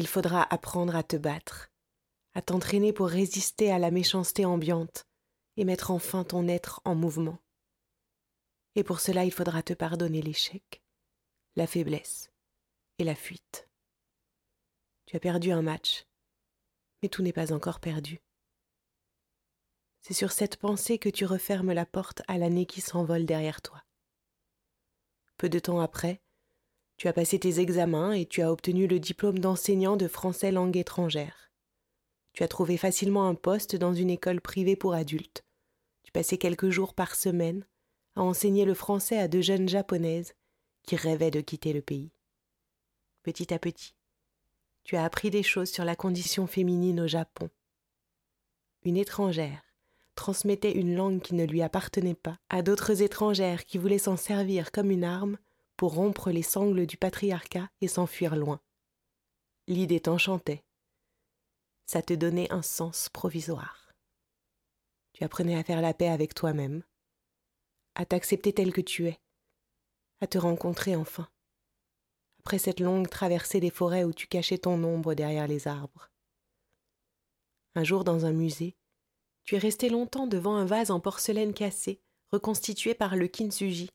Il faudra apprendre à te battre, à t'entraîner pour résister à la méchanceté ambiante et mettre enfin ton être en mouvement. Et pour cela, il faudra te pardonner l'échec, la faiblesse et la fuite. Tu as perdu un match, mais tout n'est pas encore perdu. C'est sur cette pensée que tu refermes la porte à l'année qui s'envole derrière toi. Peu de temps après, tu as passé tes examens et tu as obtenu le diplôme d'enseignant de français langue étrangère. Tu as trouvé facilement un poste dans une école privée pour adultes. Tu passais quelques jours par semaine à enseigner le français à deux jeunes japonaises qui rêvaient de quitter le pays. Petit à petit, tu as appris des choses sur la condition féminine au Japon. Une étrangère transmettait une langue qui ne lui appartenait pas à d'autres étrangères qui voulaient s'en servir comme une arme pour rompre les sangles du patriarcat et s'enfuir loin. L'idée t'enchantait. Ça te donnait un sens provisoire. Tu apprenais à faire la paix avec toi-même, à t'accepter tel que tu es, à te rencontrer enfin, après cette longue traversée des forêts où tu cachais ton ombre derrière les arbres. Un jour dans un musée, tu es resté longtemps devant un vase en porcelaine cassée, reconstitué par le kintsugi,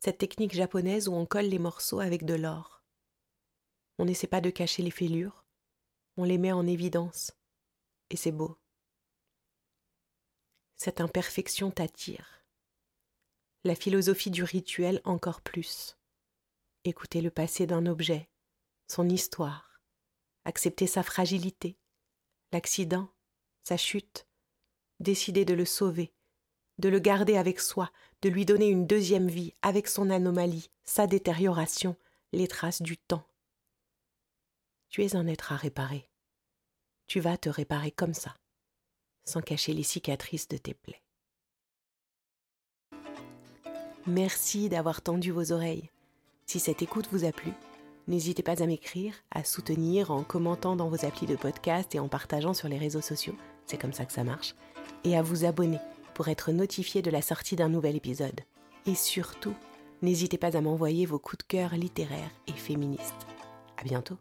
cette technique japonaise où on colle les morceaux avec de l'or. On n'essaie pas de cacher les fêlures, on les met en évidence, et c'est beau. Cette imperfection t'attire. La philosophie du rituel encore plus. Écouter le passé d'un objet, son histoire, accepter sa fragilité, l'accident, sa chute, décider de le sauver, de le garder avec soi, de lui donner une deuxième vie avec son anomalie, sa détérioration, les traces du temps. Tu es un être à réparer. Tu vas te réparer comme ça, sans cacher les cicatrices de tes plaies. Merci d'avoir tendu vos oreilles. Si cette écoute vous a plu, n'hésitez pas à m'écrire, à soutenir en commentant dans vos applis de podcast et en partageant sur les réseaux sociaux, c'est comme ça que ça marche, et à vous abonner pour être notifié de la sortie d'un nouvel épisode. Et surtout, n'hésitez pas à m'envoyer vos coups de cœur littéraires et féministes. À bientôt!